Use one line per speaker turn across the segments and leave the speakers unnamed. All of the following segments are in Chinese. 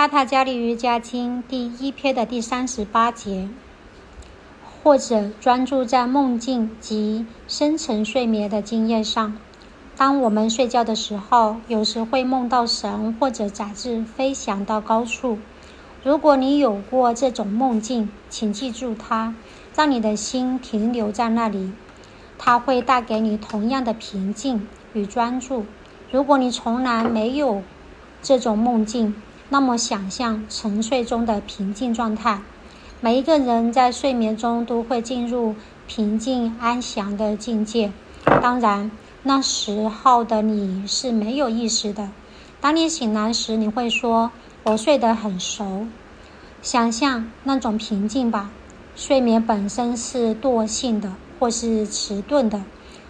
帕塔加里瑜伽经第一篇的第三十八节，或者专注在梦境及深层睡眠的经验上。当我们睡觉的时候，有时会梦到神或者杂志飞翔到高处。如果你有过这种梦境，请记住它，让你的心停留在那里，它会带给你同样的平静与专注。如果你从来没有这种梦境，那么想象沉睡中的平静状态。每一个人在睡眠中都会进入平静安详的境界。当然。那时候的你是没有意识的。当你醒来时，你会说：“我睡得很熟。”想象那种平静吧。睡眠本身是惰性的或是迟钝的，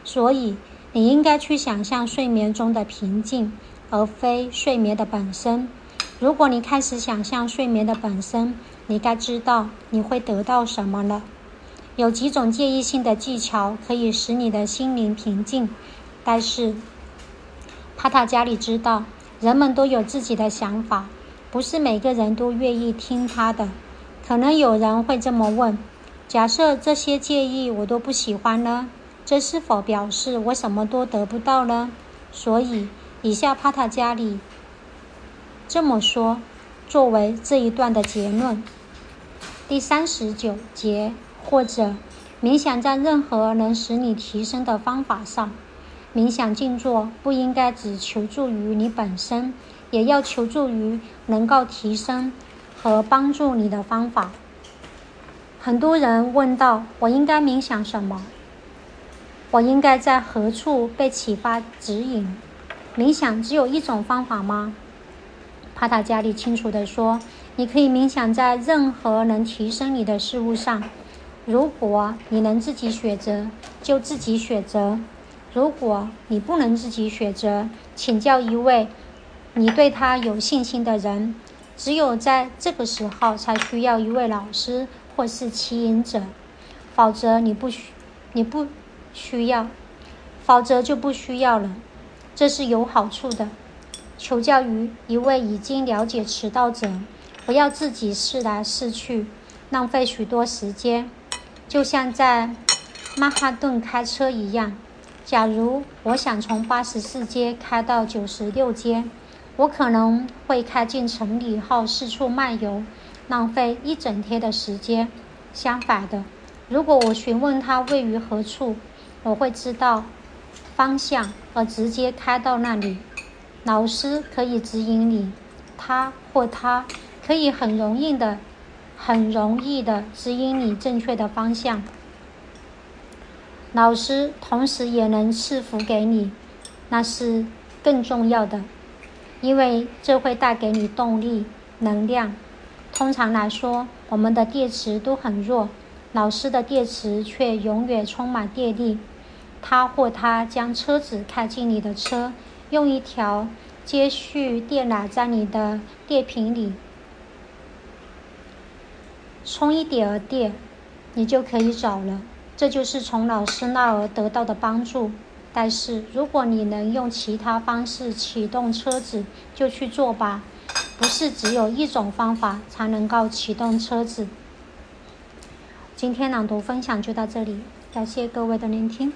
所以你应该去想象睡眠中的平静，而非睡眠的本身。如果你开始想象睡眠的本身，你该知道你会得到什么了。有几种建议性的技巧可以使你的心灵平静。但是，帕塔加里知道，人们都有自己的想法，不是每个人都愿意听他的。可能有人会这么问：假设这些建议我都不喜欢呢？这是否表示我什么都得不到呢？所以，以下帕塔加里这么说，作为这一段的结论。第三十九节，或者冥想在任何能使你提升的方法上。冥想静坐不应该只求助于你本身，也要求助于能够提升和帮助你的方法。很多人问到：“我应该冥想什么？我应该在何处被启发指引？冥想只有一种方法吗？”帕塔加里清楚地说：“你可以冥想在任何能提升你的事物上。如果你能自己选择，就自己选择。”如果你不能自己选择，请教一位你对他有信心的人。只有在这个时候才需要一位老师或是牵引者，否则你不需你不需要，否则就不需要了。这是有好处的。求教于一位已经了解迟到者，不要自己试来试去，浪费许多时间，就像在曼哈顿开车一样。假如我想从八十四街开到九十六街，我可能会开进城里后四处漫游，浪费一整天的时间。相反的，如果我询问他位于何处，我会知道方向而直接开到那里。老师可以指引你，他或他可以很容易的、很容易的指引你正确的方向。老师同时也能赐福给你，那是更重要的，因为这会带给你动力、能量。通常来说，我们的电池都很弱，老师的电池却永远充满电力。他或他将车子开进你的车，用一条接续电缆在你的电瓶里充一点儿电，你就可以走了。这就是从老师那儿得到的帮助。但是，如果你能用其他方式启动车子，就去做吧。不是只有一种方法才能够启动车子。今天朗读分享就到这里，感谢各位的聆听。